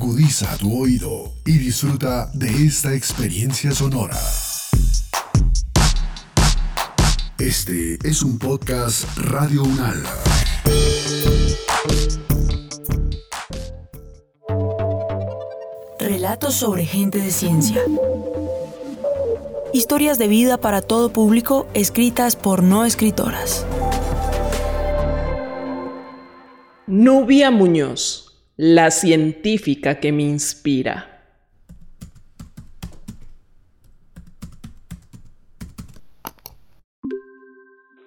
Agudiza tu oído y disfruta de esta experiencia sonora. Este es un podcast Radio Unal. Relatos sobre gente de ciencia. Historias de vida para todo público escritas por no escritoras. Nubia Muñoz, la científica que me inspira.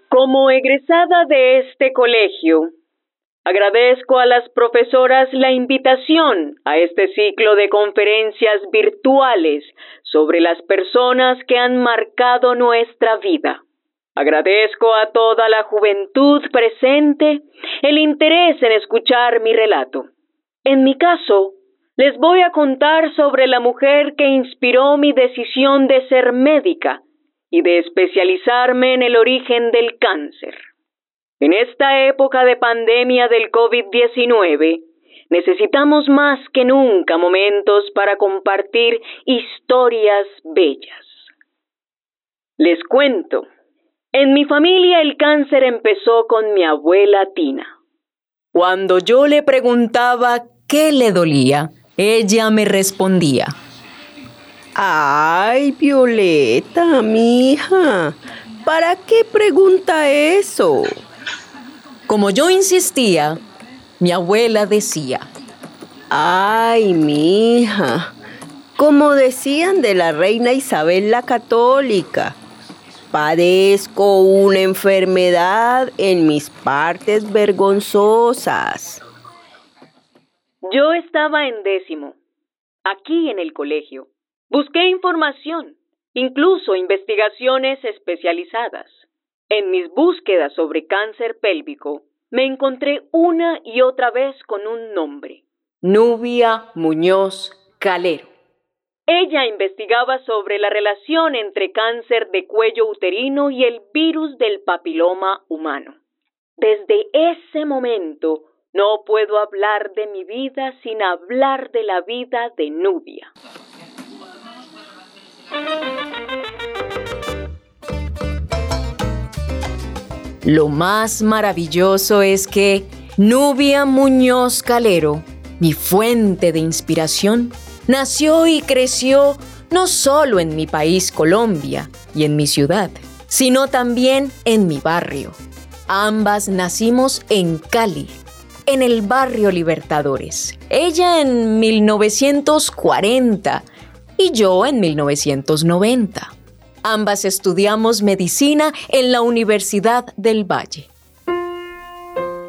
Como egresada de este colegio, agradezco a las profesoras la invitación a este ciclo de conferencias virtuales sobre las personas que han marcado nuestra vida. Agradezco a toda la juventud presente el interés en escuchar mi relato. En mi caso, les voy a contar sobre la mujer que inspiró mi decisión de ser médica y de especializarme en el origen del cáncer. En esta época de pandemia del COVID-19, necesitamos más que nunca momentos para compartir historias bellas. Les cuento en mi familia el cáncer empezó con mi abuela Tina. Cuando yo le preguntaba qué le dolía, ella me respondía. Ay, Violeta, mi hija, ¿para qué pregunta eso? Como yo insistía, mi abuela decía. Ay, mi hija, como decían de la reina Isabel la Católica, Padezco una enfermedad en mis partes vergonzosas. Yo estaba en décimo, aquí en el colegio. Busqué información, incluso investigaciones especializadas. En mis búsquedas sobre cáncer pélvico, me encontré una y otra vez con un nombre. Nubia Muñoz Calero. Ella investigaba sobre la relación entre cáncer de cuello uterino y el virus del papiloma humano. Desde ese momento no puedo hablar de mi vida sin hablar de la vida de Nubia. Lo más maravilloso es que Nubia Muñoz Calero, mi fuente de inspiración, nació y creció no solo en mi país Colombia y en mi ciudad, sino también en mi barrio. Ambas nacimos en Cali, en el barrio Libertadores. Ella en 1940 y yo en 1990. Ambas estudiamos medicina en la Universidad del Valle.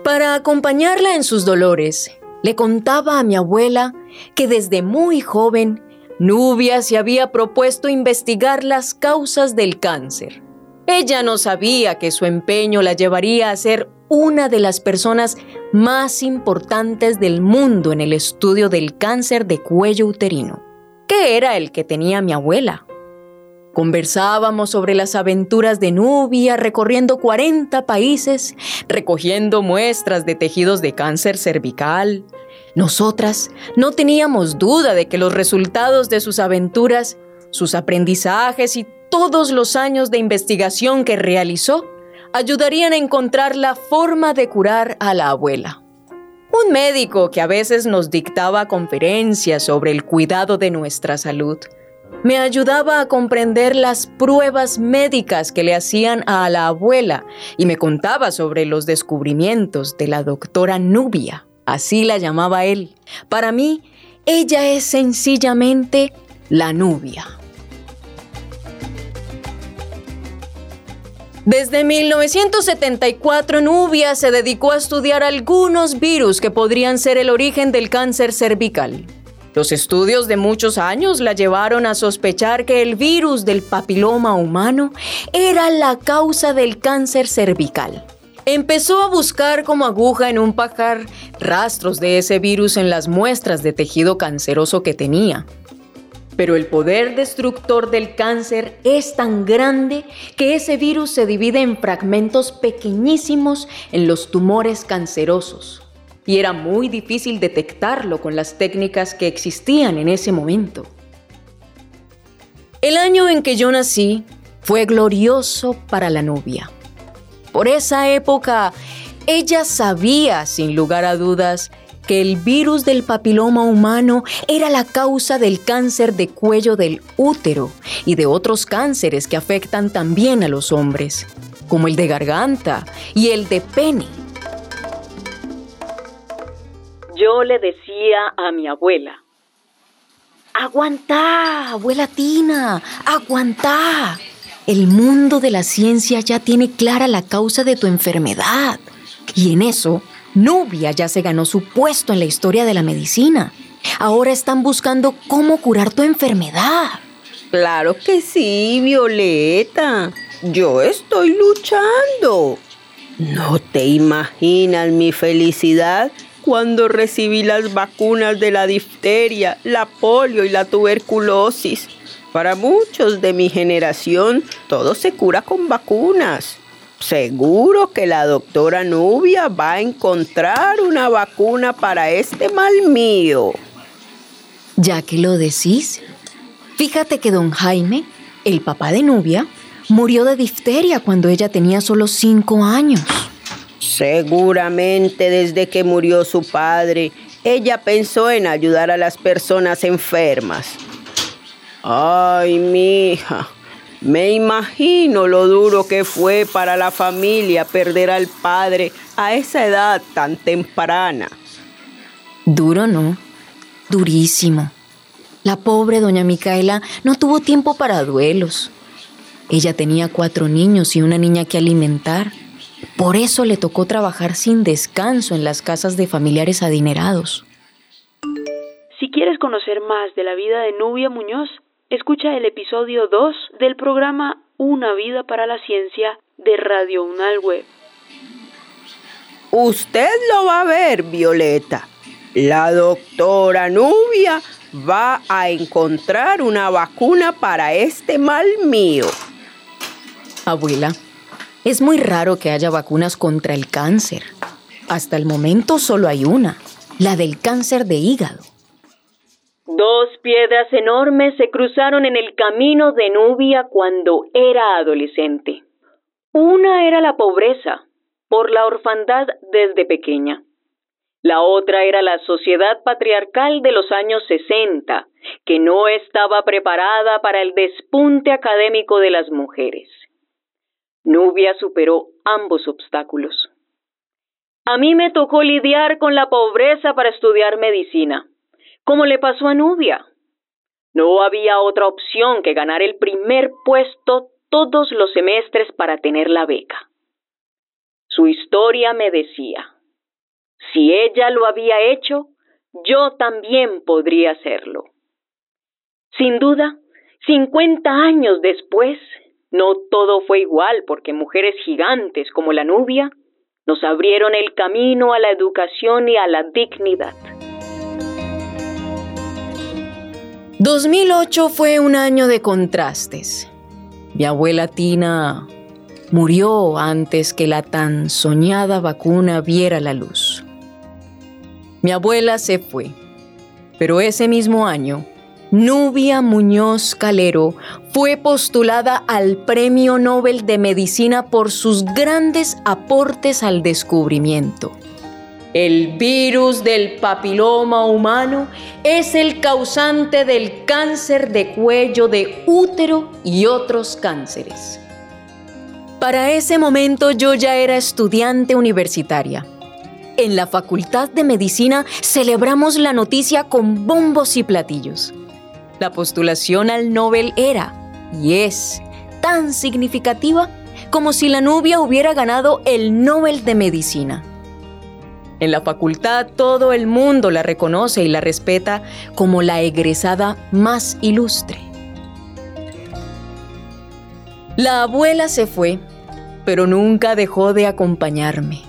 Para acompañarla en sus dolores, le contaba a mi abuela que desde muy joven Nubia se había propuesto investigar las causas del cáncer. Ella no sabía que su empeño la llevaría a ser una de las personas más importantes del mundo en el estudio del cáncer de cuello uterino, que era el que tenía mi abuela. Conversábamos sobre las aventuras de Nubia recorriendo 40 países, recogiendo muestras de tejidos de cáncer cervical. Nosotras no teníamos duda de que los resultados de sus aventuras, sus aprendizajes y todos los años de investigación que realizó ayudarían a encontrar la forma de curar a la abuela. Un médico que a veces nos dictaba conferencias sobre el cuidado de nuestra salud me ayudaba a comprender las pruebas médicas que le hacían a la abuela y me contaba sobre los descubrimientos de la doctora Nubia, así la llamaba él. Para mí, ella es sencillamente la Nubia. Desde 1974, Nubia se dedicó a estudiar algunos virus que podrían ser el origen del cáncer cervical. Los estudios de muchos años la llevaron a sospechar que el virus del papiloma humano era la causa del cáncer cervical. Empezó a buscar como aguja en un pajar rastros de ese virus en las muestras de tejido canceroso que tenía. Pero el poder destructor del cáncer es tan grande que ese virus se divide en fragmentos pequeñísimos en los tumores cancerosos y era muy difícil detectarlo con las técnicas que existían en ese momento. El año en que yo nací fue glorioso para la Nubia. Por esa época, ella sabía, sin lugar a dudas, que el virus del papiloma humano era la causa del cáncer de cuello del útero y de otros cánceres que afectan también a los hombres, como el de garganta y el de pene. Yo le decía a mi abuela, Aguanta, abuela Tina, aguanta. El mundo de la ciencia ya tiene clara la causa de tu enfermedad. Y en eso, Nubia ya se ganó su puesto en la historia de la medicina. Ahora están buscando cómo curar tu enfermedad. Claro que sí, Violeta. Yo estoy luchando. No te imaginas mi felicidad cuando recibí las vacunas de la difteria, la polio y la tuberculosis. Para muchos de mi generación, todo se cura con vacunas. Seguro que la doctora Nubia va a encontrar una vacuna para este mal mío. Ya que lo decís, fíjate que don Jaime, el papá de Nubia, murió de difteria cuando ella tenía solo cinco años. Seguramente desde que murió su padre, ella pensó en ayudar a las personas enfermas. Ay, mi hija, me imagino lo duro que fue para la familia perder al padre a esa edad tan temprana. Duro no, durísimo. La pobre doña Micaela no tuvo tiempo para duelos. Ella tenía cuatro niños y una niña que alimentar. Por eso le tocó trabajar sin descanso en las casas de familiares adinerados. Si quieres conocer más de la vida de Nubia Muñoz, escucha el episodio 2 del programa Una vida para la ciencia de Radio Unal Web. Usted lo va a ver, Violeta. La doctora Nubia va a encontrar una vacuna para este mal mío. Abuela, es muy raro que haya vacunas contra el cáncer. Hasta el momento solo hay una, la del cáncer de hígado. Dos piedras enormes se cruzaron en el camino de Nubia cuando era adolescente. Una era la pobreza, por la orfandad desde pequeña. La otra era la sociedad patriarcal de los años 60, que no estaba preparada para el despunte académico de las mujeres. Nubia superó ambos obstáculos. A mí me tocó lidiar con la pobreza para estudiar medicina, como le pasó a Nubia. No había otra opción que ganar el primer puesto todos los semestres para tener la beca. Su historia me decía, si ella lo había hecho, yo también podría hacerlo. Sin duda, 50 años después, no todo fue igual porque mujeres gigantes como la Nubia nos abrieron el camino a la educación y a la dignidad. 2008 fue un año de contrastes. Mi abuela Tina murió antes que la tan soñada vacuna viera la luz. Mi abuela se fue, pero ese mismo año Nubia Muñoz Calero fue postulada al Premio Nobel de Medicina por sus grandes aportes al descubrimiento. El virus del papiloma humano es el causante del cáncer de cuello de útero y otros cánceres. Para ese momento yo ya era estudiante universitaria. En la Facultad de Medicina celebramos la noticia con bombos y platillos. La postulación al Nobel era, y es, tan significativa como si la Nubia hubiera ganado el Nobel de Medicina. En la facultad todo el mundo la reconoce y la respeta como la egresada más ilustre. La abuela se fue, pero nunca dejó de acompañarme.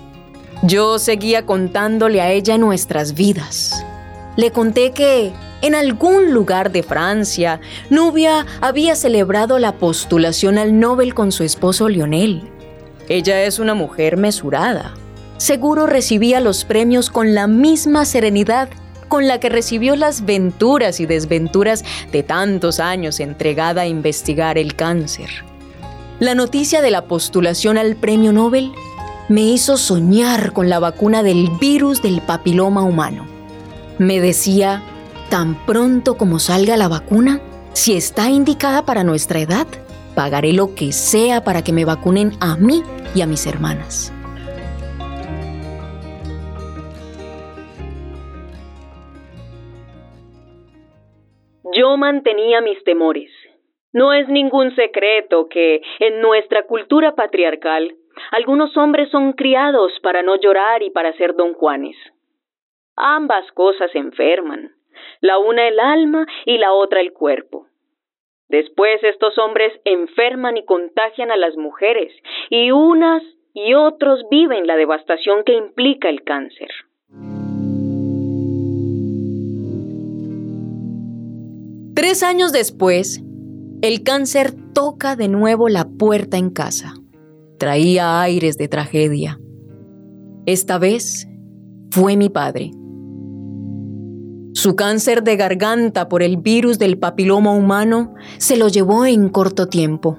Yo seguía contándole a ella nuestras vidas. Le conté que en algún lugar de Francia, Nubia había celebrado la postulación al Nobel con su esposo Lionel. Ella es una mujer mesurada, seguro recibía los premios con la misma serenidad con la que recibió las venturas y desventuras de tantos años entregada a investigar el cáncer. La noticia de la postulación al premio Nobel me hizo soñar con la vacuna del virus del papiloma humano. Me decía, tan pronto como salga la vacuna, si está indicada para nuestra edad, pagaré lo que sea para que me vacunen a mí y a mis hermanas. Yo mantenía mis temores. No es ningún secreto que en nuestra cultura patriarcal algunos hombres son criados para no llorar y para ser don Juanes. Ambas cosas enferman, la una el alma y la otra el cuerpo. Después estos hombres enferman y contagian a las mujeres, y unas y otros viven la devastación que implica el cáncer. Tres años después, el cáncer toca de nuevo la puerta en casa. Traía aires de tragedia. Esta vez fue mi padre. Su cáncer de garganta por el virus del papiloma humano se lo llevó en corto tiempo.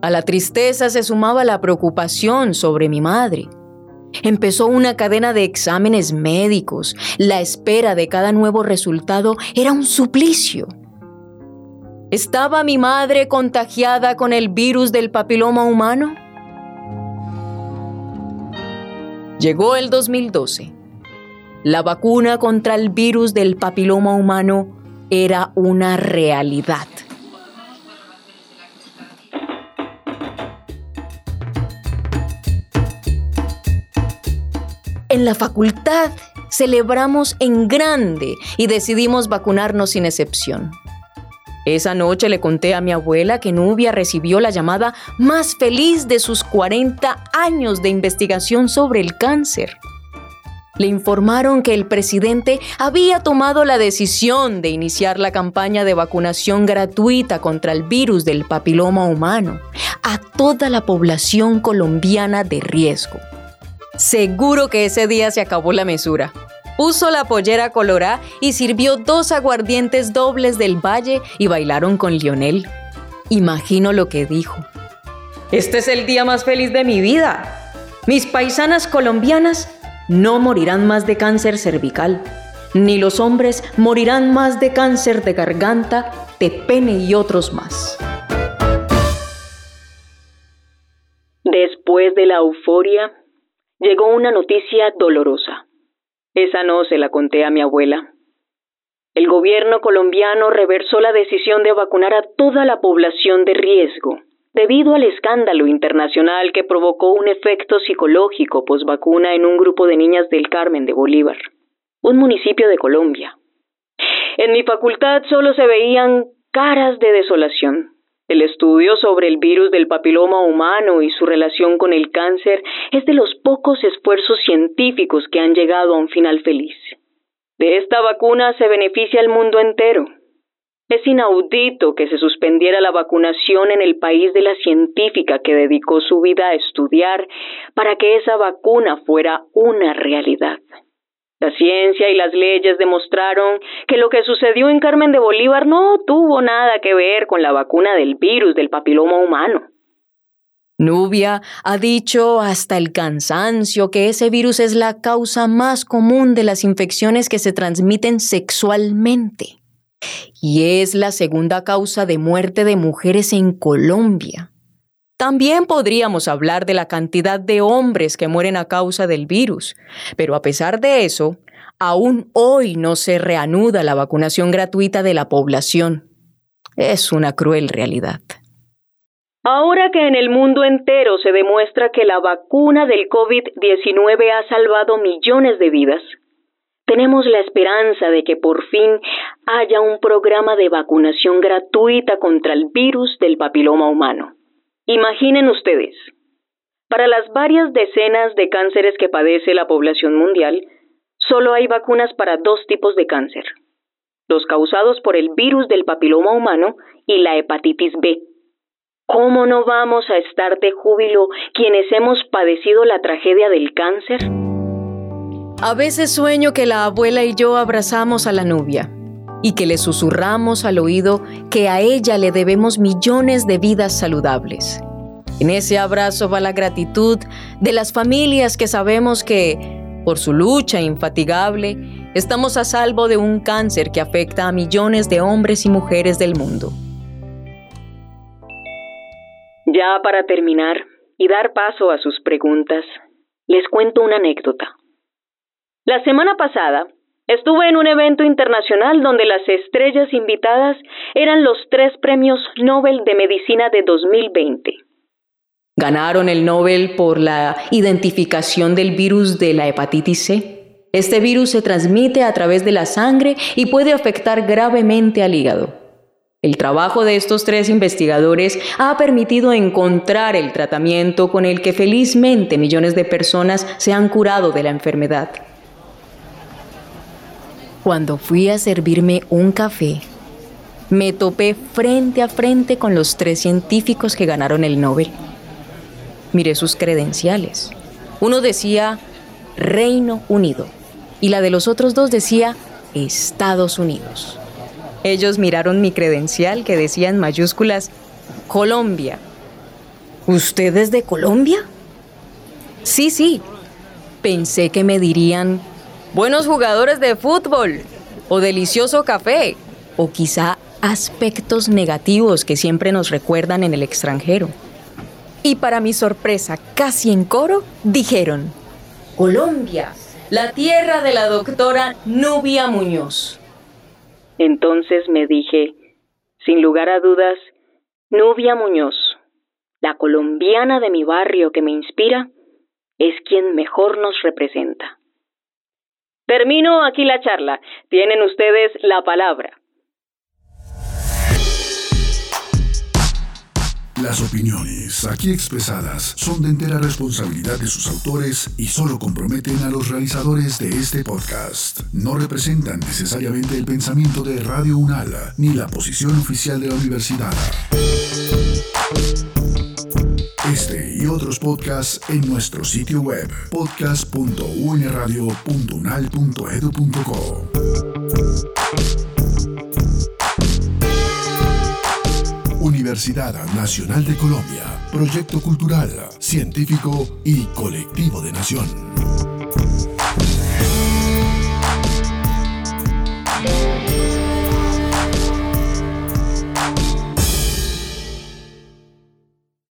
A la tristeza se sumaba la preocupación sobre mi madre. Empezó una cadena de exámenes médicos. La espera de cada nuevo resultado era un suplicio. ¿Estaba mi madre contagiada con el virus del papiloma humano? Llegó el 2012. La vacuna contra el virus del papiloma humano era una realidad. En la facultad celebramos en grande y decidimos vacunarnos sin excepción. Esa noche le conté a mi abuela que Nubia recibió la llamada más feliz de sus 40 años de investigación sobre el cáncer. Le informaron que el presidente había tomado la decisión de iniciar la campaña de vacunación gratuita contra el virus del papiloma humano a toda la población colombiana de riesgo. Seguro que ese día se acabó la mesura puso la pollera colorá y sirvió dos aguardientes dobles del Valle y bailaron con Lionel. Imagino lo que dijo. Este es el día más feliz de mi vida. Mis paisanas colombianas no morirán más de cáncer cervical, ni los hombres morirán más de cáncer de garganta, de pene y otros más. Después de la euforia, llegó una noticia dolorosa. Esa no se la conté a mi abuela. El gobierno colombiano reversó la decisión de vacunar a toda la población de riesgo, debido al escándalo internacional que provocó un efecto psicológico posvacuna en un grupo de niñas del Carmen de Bolívar, un municipio de Colombia. En mi facultad solo se veían caras de desolación. El estudio sobre el virus del papiloma humano y su relación con el cáncer es de los pocos esfuerzos científicos que han llegado a un final feliz. De esta vacuna se beneficia el mundo entero. Es inaudito que se suspendiera la vacunación en el país de la científica que dedicó su vida a estudiar para que esa vacuna fuera una realidad. La ciencia y las leyes demostraron que lo que sucedió en Carmen de Bolívar no tuvo nada que ver con la vacuna del virus del papiloma humano. Nubia ha dicho hasta el cansancio que ese virus es la causa más común de las infecciones que se transmiten sexualmente y es la segunda causa de muerte de mujeres en Colombia. También podríamos hablar de la cantidad de hombres que mueren a causa del virus, pero a pesar de eso, aún hoy no se reanuda la vacunación gratuita de la población. Es una cruel realidad. Ahora que en el mundo entero se demuestra que la vacuna del COVID-19 ha salvado millones de vidas, tenemos la esperanza de que por fin haya un programa de vacunación gratuita contra el virus del papiloma humano. Imaginen ustedes, para las varias decenas de cánceres que padece la población mundial, solo hay vacunas para dos tipos de cáncer, los causados por el virus del papiloma humano y la hepatitis B. ¿Cómo no vamos a estar de júbilo quienes hemos padecido la tragedia del cáncer? A veces sueño que la abuela y yo abrazamos a la nubia y que le susurramos al oído que a ella le debemos millones de vidas saludables. En ese abrazo va la gratitud de las familias que sabemos que, por su lucha infatigable, estamos a salvo de un cáncer que afecta a millones de hombres y mujeres del mundo. Ya para terminar y dar paso a sus preguntas, les cuento una anécdota. La semana pasada estuve en un evento internacional donde las estrellas invitadas eran los tres premios Nobel de Medicina de 2020. Ganaron el Nobel por la identificación del virus de la hepatitis C. Este virus se transmite a través de la sangre y puede afectar gravemente al hígado. El trabajo de estos tres investigadores ha permitido encontrar el tratamiento con el que felizmente millones de personas se han curado de la enfermedad. Cuando fui a servirme un café, me topé frente a frente con los tres científicos que ganaron el Nobel. Miré sus credenciales. Uno decía Reino Unido y la de los otros dos decía Estados Unidos. Ellos miraron mi credencial que decía en mayúsculas Colombia. ¿Usted es de Colombia? Sí, sí. Pensé que me dirían buenos jugadores de fútbol o delicioso café o quizá aspectos negativos que siempre nos recuerdan en el extranjero. Y para mi sorpresa, casi en coro, dijeron, Colombia, la tierra de la doctora Nubia Muñoz. Entonces me dije, sin lugar a dudas, Nubia Muñoz, la colombiana de mi barrio que me inspira, es quien mejor nos representa. Termino aquí la charla. Tienen ustedes la palabra. Las opiniones aquí expresadas son de entera responsabilidad de sus autores y solo comprometen a los realizadores de este podcast. No representan necesariamente el pensamiento de Radio Unala ni la posición oficial de la universidad. Otros podcasts en nuestro sitio web podcast.unradio.unal.edu.co. Universidad Nacional de Colombia, proyecto cultural, científico y colectivo de nación.